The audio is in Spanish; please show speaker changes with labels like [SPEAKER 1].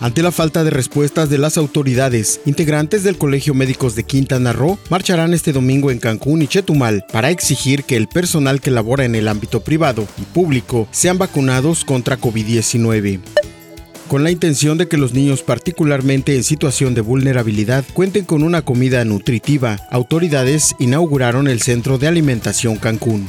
[SPEAKER 1] Ante la falta de respuestas de las autoridades, integrantes del Colegio Médicos de Quintana Roo marcharán este domingo en Cancún y Chetumal para exigir que el personal que labora en el ámbito privado y público sean vacunados contra COVID-19 con la intención de que los niños particularmente en situación de vulnerabilidad cuenten con una comida nutritiva, autoridades inauguraron el Centro de Alimentación Cancún.